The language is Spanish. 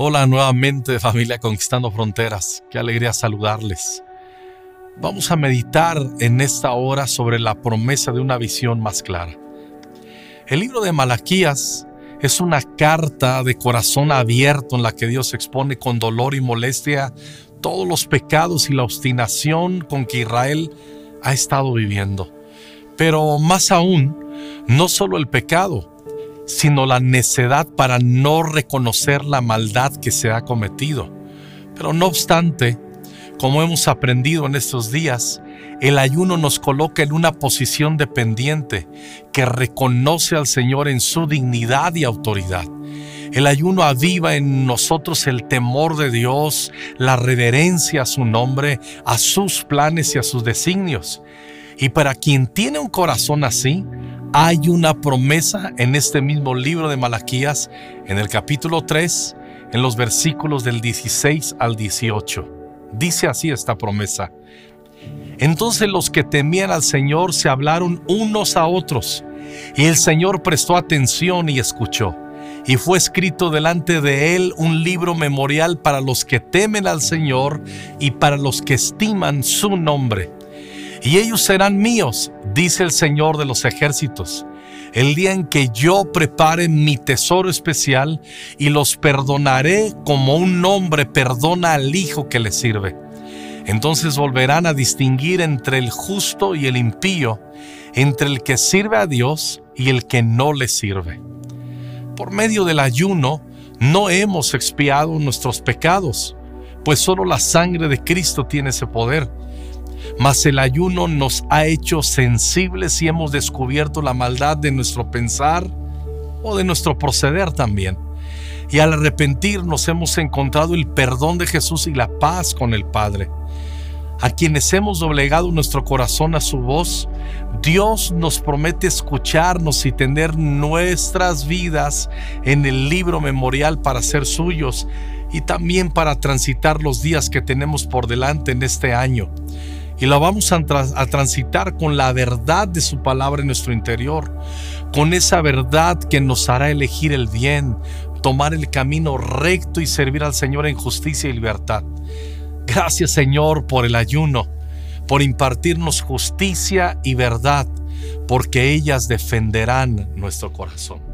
Hola nuevamente familia Conquistando Fronteras, qué alegría saludarles. Vamos a meditar en esta hora sobre la promesa de una visión más clara. El libro de Malaquías es una carta de corazón abierto en la que Dios expone con dolor y molestia todos los pecados y la obstinación con que Israel ha estado viviendo. Pero más aún, no solo el pecado, sino la necedad para no reconocer la maldad que se ha cometido. Pero no obstante, como hemos aprendido en estos días, el ayuno nos coloca en una posición dependiente que reconoce al Señor en su dignidad y autoridad. El ayuno aviva en nosotros el temor de Dios, la reverencia a su nombre, a sus planes y a sus designios. Y para quien tiene un corazón así, hay una promesa en este mismo libro de Malaquías, en el capítulo 3, en los versículos del 16 al 18. Dice así esta promesa. Entonces los que temían al Señor se hablaron unos a otros, y el Señor prestó atención y escuchó. Y fue escrito delante de él un libro memorial para los que temen al Señor y para los que estiman su nombre y ellos serán míos, dice el Señor de los ejércitos, el día en que yo prepare mi tesoro especial y los perdonaré como un hombre perdona al hijo que le sirve. Entonces volverán a distinguir entre el justo y el impío, entre el que sirve a Dios y el que no le sirve. Por medio del ayuno no hemos expiado nuestros pecados, pues solo la sangre de Cristo tiene ese poder mas el ayuno nos ha hecho sensibles y hemos descubierto la maldad de nuestro pensar o de nuestro proceder también. Y al arrepentirnos hemos encontrado el perdón de Jesús y la paz con el Padre. A quienes hemos doblegado nuestro corazón a su voz, Dios nos promete escucharnos y tener nuestras vidas en el libro memorial para ser suyos y también para transitar los días que tenemos por delante en este año y la vamos a, transitar con la verdad de su palabra en nuestro interior, con esa verdad que nos hará elegir el bien, tomar el camino recto y servir al Señor en justicia y libertad. Gracias Señor por el ayuno, por impartirnos justicia y verdad, porque ellas defenderán nuestro corazón.